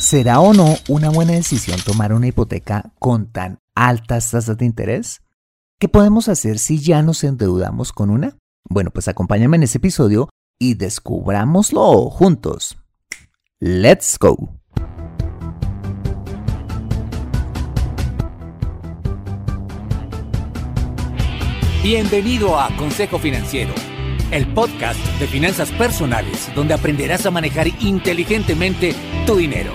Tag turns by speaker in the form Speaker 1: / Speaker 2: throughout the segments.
Speaker 1: ¿Será o no una buena decisión tomar una hipoteca con tan altas tasas de interés? ¿Qué podemos hacer si ya nos endeudamos con una? Bueno, pues acompáñame en este episodio y descubrámoslo juntos. ¡Let's go!
Speaker 2: Bienvenido a Consejo Financiero, el podcast de finanzas personales donde aprenderás a manejar inteligentemente tu dinero,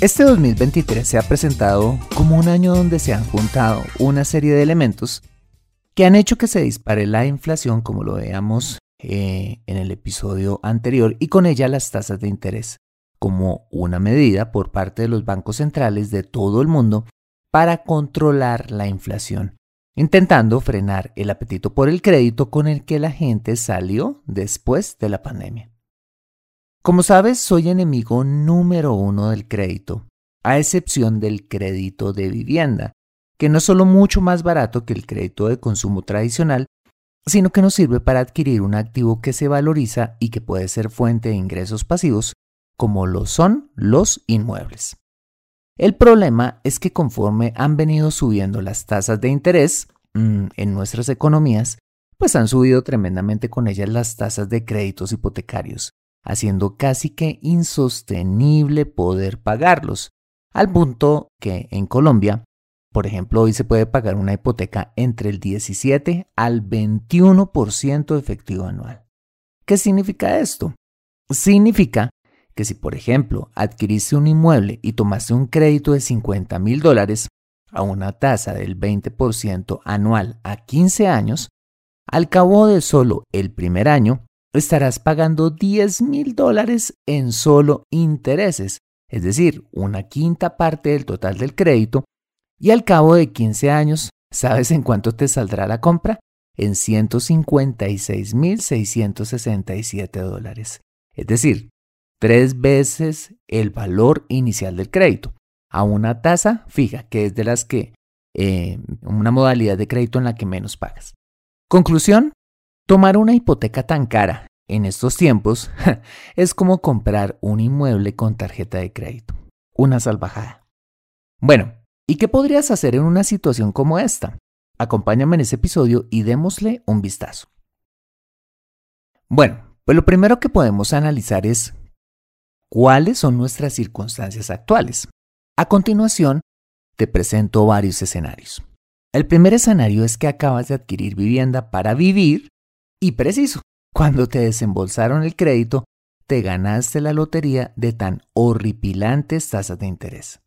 Speaker 1: Este 2023 se ha presentado como un año donde se han juntado una serie de elementos que han hecho que se dispare la inflación, como lo veamos eh, en el episodio anterior, y con ella las tasas de interés, como una medida por parte de los bancos centrales de todo el mundo para controlar la inflación intentando frenar el apetito por el crédito con el que la gente salió después de la pandemia. Como sabes, soy enemigo número uno del crédito, a excepción del crédito de vivienda, que no es solo mucho más barato que el crédito de consumo tradicional, sino que nos sirve para adquirir un activo que se valoriza y que puede ser fuente de ingresos pasivos, como lo son los inmuebles. El problema es que conforme han venido subiendo las tasas de interés mm, en nuestras economías, pues han subido tremendamente con ellas las tasas de créditos hipotecarios, haciendo casi que insostenible poder pagarlos, al punto que en Colombia, por ejemplo, hoy se puede pagar una hipoteca entre el 17 al 21% efectivo anual. ¿Qué significa esto? Significa que si, por ejemplo, adquiriste un inmueble y tomaste un crédito de 50 mil dólares a una tasa del 20% anual a 15 años, al cabo de solo el primer año, estarás pagando 10 mil dólares en solo intereses, es decir, una quinta parte del total del crédito, y al cabo de 15 años, ¿sabes en cuánto te saldrá la compra? En 156.667 dólares. Es decir, tres veces el valor inicial del crédito a una tasa fija, que es de las que, eh, una modalidad de crédito en la que menos pagas. Conclusión, tomar una hipoteca tan cara en estos tiempos es como comprar un inmueble con tarjeta de crédito. Una salvajada. Bueno, ¿y qué podrías hacer en una situación como esta? Acompáñame en ese episodio y démosle un vistazo. Bueno, pues lo primero que podemos analizar es cuáles son nuestras circunstancias actuales. A continuación, te presento varios escenarios. El primer escenario es que acabas de adquirir vivienda para vivir y preciso, cuando te desembolsaron el crédito, te ganaste la lotería de tan horripilantes tasas de interés.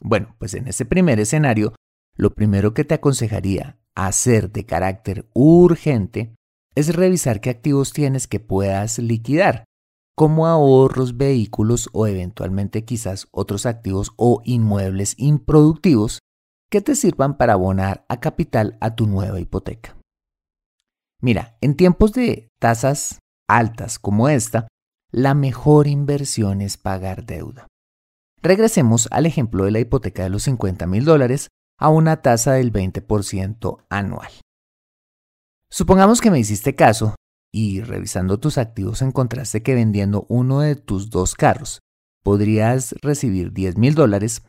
Speaker 1: Bueno, pues en ese primer escenario, lo primero que te aconsejaría hacer de carácter urgente es revisar qué activos tienes que puedas liquidar, como ahorros, vehículos o eventualmente quizás otros activos o inmuebles improductivos que te sirvan para abonar a capital a tu nueva hipoteca. Mira, en tiempos de tasas altas como esta, la mejor inversión es pagar deuda. Regresemos al ejemplo de la hipoteca de los 50 mil dólares a una tasa del 20% anual. Supongamos que me hiciste caso y revisando tus activos encontraste que vendiendo uno de tus dos carros podrías recibir 10 mil dólares.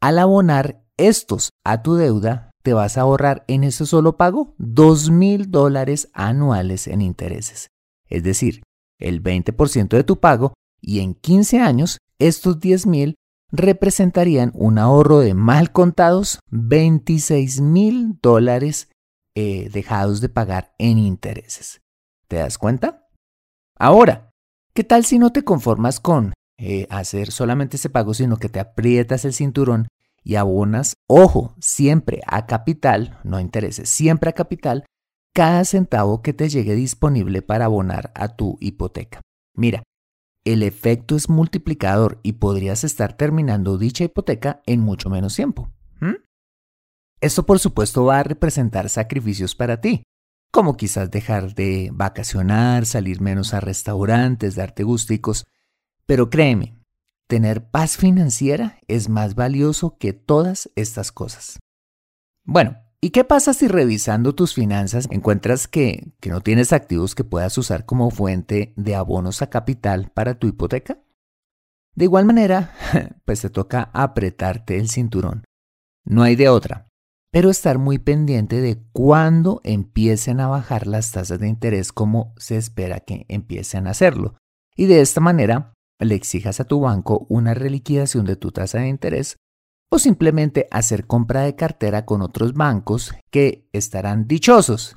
Speaker 1: Al abonar estos a tu deuda, te vas a ahorrar en ese solo pago 2 mil dólares anuales en intereses. Es decir, el 20% de tu pago y en 15 años estos 10 mil representarían un ahorro de mal contados 26 mil dólares eh, dejados de pagar en intereses. ¿Te das cuenta? Ahora, ¿qué tal si no te conformas con eh, hacer solamente ese pago, sino que te aprietas el cinturón y abonas, ojo, siempre a capital, no intereses, siempre a capital, cada centavo que te llegue disponible para abonar a tu hipoteca? Mira, el efecto es multiplicador y podrías estar terminando dicha hipoteca en mucho menos tiempo. Esto por supuesto va a representar sacrificios para ti, como quizás dejar de vacacionar, salir menos a restaurantes, darte gusticos, pero créeme, tener paz financiera es más valioso que todas estas cosas. Bueno, ¿y qué pasa si revisando tus finanzas encuentras que, que no tienes activos que puedas usar como fuente de abonos a capital para tu hipoteca? De igual manera, pues te toca apretarte el cinturón. No hay de otra pero estar muy pendiente de cuándo empiecen a bajar las tasas de interés como se espera que empiecen a hacerlo. Y de esta manera le exijas a tu banco una reliquidación de tu tasa de interés o simplemente hacer compra de cartera con otros bancos que estarán dichosos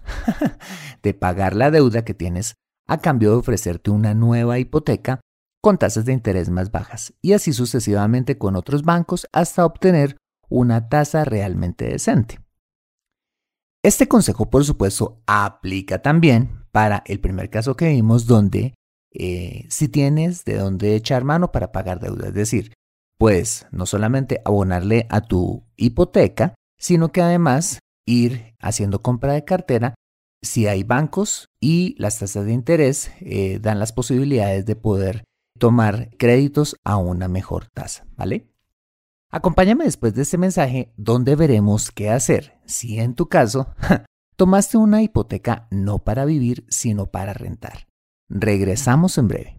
Speaker 1: de pagar la deuda que tienes a cambio de ofrecerte una nueva hipoteca con tasas de interés más bajas y así sucesivamente con otros bancos hasta obtener una tasa realmente decente. Este consejo, por supuesto, aplica también para el primer caso que vimos donde eh, si tienes de dónde echar mano para pagar deuda, es decir, puedes no solamente abonarle a tu hipoteca, sino que además ir haciendo compra de cartera si hay bancos y las tasas de interés eh, dan las posibilidades de poder tomar créditos a una mejor tasa, ¿vale? Acompáñame después de este mensaje donde veremos qué hacer si en tu caso tomaste una hipoteca no para vivir, sino para rentar. Regresamos en breve.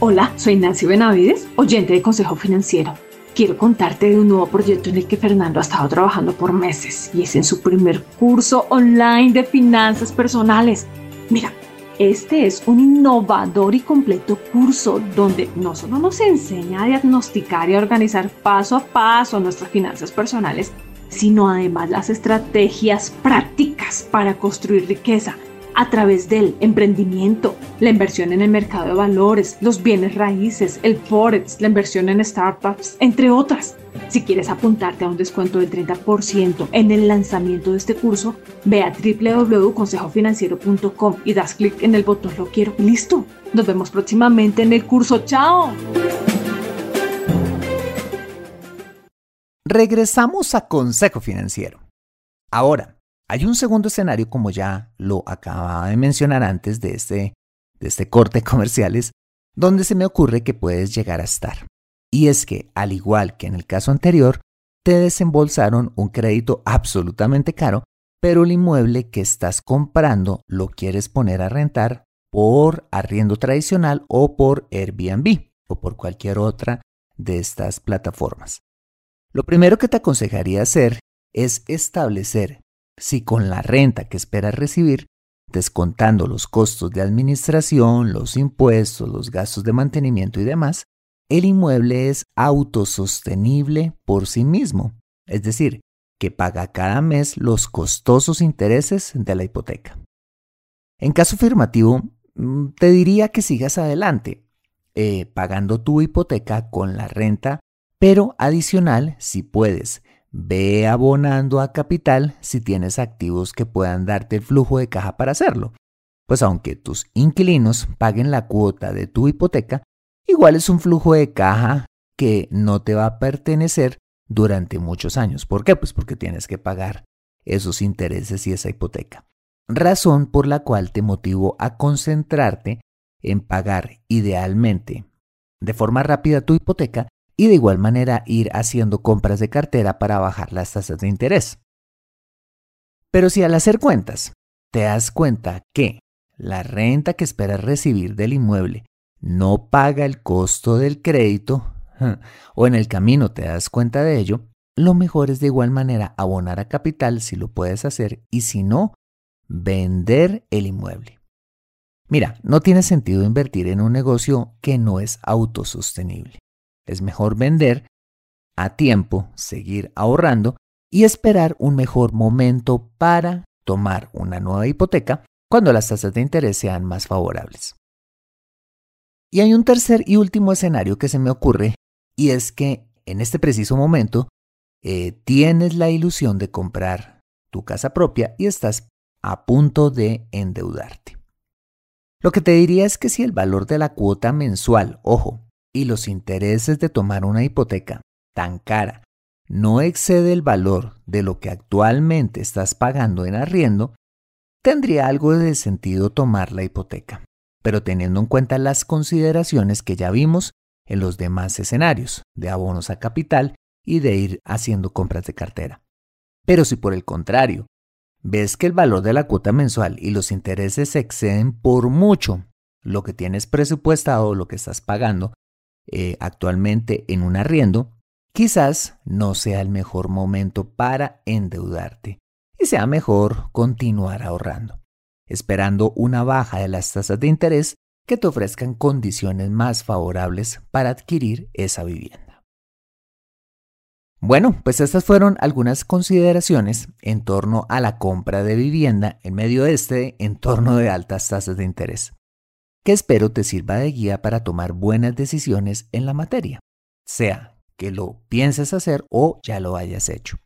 Speaker 3: Hola, soy Nancy Benavides, oyente de Consejo Financiero. Quiero contarte de un nuevo proyecto en el que Fernando ha estado trabajando por meses y es en su primer curso online de finanzas personales. Mira, este es un innovador y completo curso donde no solo nos enseña a diagnosticar y a organizar paso a paso nuestras finanzas personales, sino además las estrategias prácticas para construir riqueza a través del emprendimiento, la inversión en el mercado de valores, los bienes raíces, el forex, la inversión en startups, entre otras. Si quieres apuntarte a un descuento del 30% en el lanzamiento de este curso, ve a www.consejofinanciero.com y das clic en el botón Lo quiero. Listo. Nos vemos próximamente en el curso. ¡Chao!
Speaker 1: Regresamos a Consejo Financiero. Ahora, hay un segundo escenario, como ya lo acababa de mencionar antes de este, de este corte comerciales, donde se me ocurre que puedes llegar a estar. Y es que, al igual que en el caso anterior, te desembolsaron un crédito absolutamente caro, pero el inmueble que estás comprando lo quieres poner a rentar por arriendo tradicional o por Airbnb o por cualquier otra de estas plataformas. Lo primero que te aconsejaría hacer es establecer si con la renta que esperas recibir, descontando los costos de administración, los impuestos, los gastos de mantenimiento y demás, el inmueble es autosostenible por sí mismo, es decir, que paga cada mes los costosos intereses de la hipoteca. En caso afirmativo, mm, te diría que sigas adelante, eh, pagando tu hipoteca con la renta Pero adicional, si puedes, ve abonando a capital si tienes activos que puedan darte el flujo de caja para hacerlo. Pues aunque tus inquilinos paguen la cuota de tu hipoteca, igual es un flujo de caja que no te va a pertenecer durante muchos años. ¿Por qué? Pues porque tienes que pagar esos intereses y esa hipoteca. Razón por la cual te motivo a concentrarte en pagar idealmente de forma rápida tu hipoteca y de igual manera ir haciendo compras de cartera para bajar las tasas de interés. Pero si al hacer cuentas te das cuenta que la renta que esperas recibir del inmueble no paga el costo del crédito, o en el camino te das cuenta de ello, lo mejor es de igual manera abonar a capital si lo puedes hacer y si no, vender el inmueble. Mira, no tiene sentido invertir en un negocio que no es autosostenible. Es mejor vender a tiempo, seguir ahorrando y esperar un mejor momento para tomar una nueva hipoteca cuando las tasas de interés sean más favorables. Y hay un tercer y último escenario que se me ocurre y es que en este preciso momento eh, tienes la ilusión de comprar tu casa propia y estás a punto de endeudarte. Lo que te diría es que si el valor de la cuota mensual, ojo, y los intereses de tomar una hipoteca tan cara no excede el valor de lo que actualmente estás pagando en arriendo, tendría algo de sentido tomar la hipoteca, pero teniendo en cuenta las consideraciones que ya vimos en los demás escenarios de abonos a capital y de ir haciendo compras de cartera. Pero si por el contrario, ves que el valor de la cuota mensual y los intereses exceden por mucho lo que tienes presupuestado o lo que estás pagando eh, actualmente en un arriendo, quizás no sea el mejor momento para endeudarte y sea mejor continuar ahorrando, esperando una baja de las tasas de interés que te ofrezcan condiciones más favorables para adquirir esa vivienda. Bueno, pues estas fueron algunas consideraciones en torno a la compra de vivienda en medio de este entorno de altas tasas de interés, que espero te sirva de guía para tomar buenas decisiones en la materia, sea que lo pienses hacer o ya lo hayas hecho.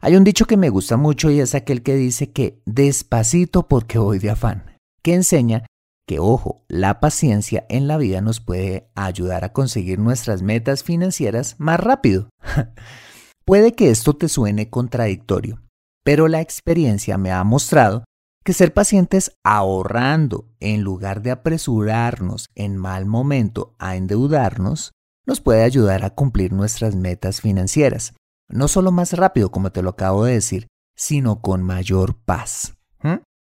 Speaker 1: Hay un dicho que me gusta mucho y es aquel que dice que despacito porque voy de afán, que enseña que, ojo, la paciencia en la vida nos puede ayudar a conseguir nuestras metas financieras más rápido. puede que esto te suene contradictorio, pero la experiencia me ha mostrado que ser pacientes ahorrando en lugar de apresurarnos en mal momento a endeudarnos nos puede ayudar a cumplir nuestras metas financieras, no solo más rápido como te lo acabo de decir, sino con mayor paz.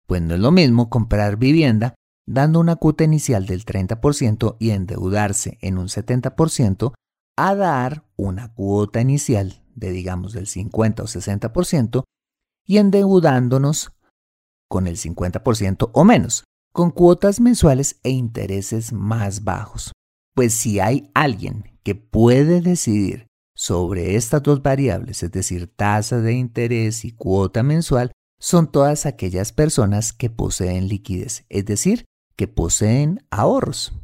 Speaker 1: Pues no es lo mismo comprar vivienda dando una cuota inicial del 30% y endeudarse en un 70%, a dar una cuota inicial de digamos del 50 o 60% y endeudándonos con el 50% o menos, con cuotas mensuales e intereses más bajos. Pues si hay alguien que puede decidir sobre estas dos variables, es decir, tasa de interés y cuota mensual, son todas aquellas personas que poseen liquidez, es decir, que poseen ahorros.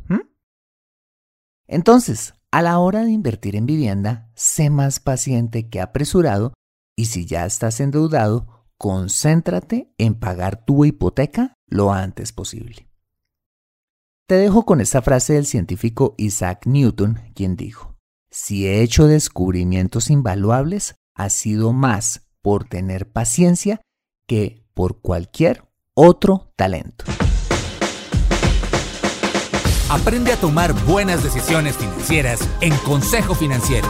Speaker 1: Entonces, a la hora de invertir en vivienda, sé más paciente que apresurado y si ya estás endeudado, concéntrate en pagar tu hipoteca lo antes posible. Te dejo con esta frase del científico Isaac Newton, quien dijo, si he hecho descubrimientos invaluables, ha sido más por tener paciencia que por cualquier otro talento.
Speaker 2: Aprende a tomar buenas decisiones financieras en Consejo Financiero.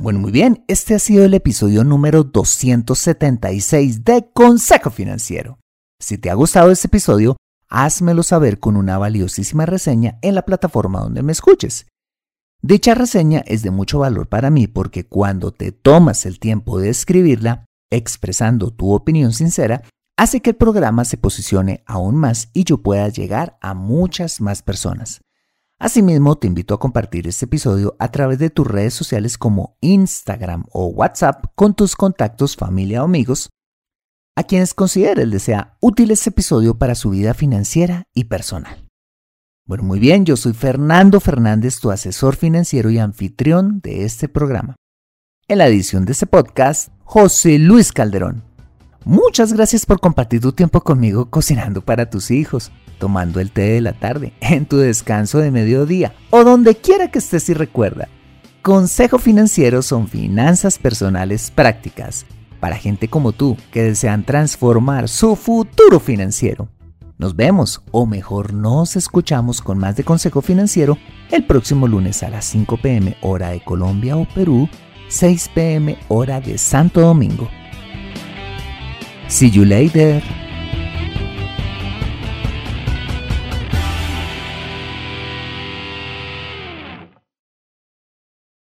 Speaker 1: Bueno, muy bien, este ha sido el episodio número 276 de Consejo Financiero. Si te ha gustado este episodio, házmelo saber con una valiosísima reseña en la plataforma donde me escuches. Dicha reseña es de mucho valor para mí porque cuando te tomas el tiempo de escribirla, expresando tu opinión sincera, hace que el programa se posicione aún más y yo pueda llegar a muchas más personas. Asimismo, te invito a compartir este episodio a través de tus redes sociales como Instagram o WhatsApp con tus contactos, familia o amigos, a quienes consideres les sea útil este episodio para su vida financiera y personal. Bueno, muy bien, yo soy Fernando Fernández, tu asesor financiero y anfitrión de este programa. En la edición de este podcast, José Luis Calderón. Muchas gracias por compartir tu tiempo conmigo cocinando para tus hijos, tomando el té de la tarde, en tu descanso de mediodía o donde quiera que estés y recuerda. Consejo Financiero son finanzas personales prácticas para gente como tú que desean transformar su futuro financiero. Nos vemos, o mejor nos escuchamos con más de Consejo Financiero el próximo lunes a las 5 pm hora de Colombia o Perú, 6 pm hora de Santo Domingo. See you later.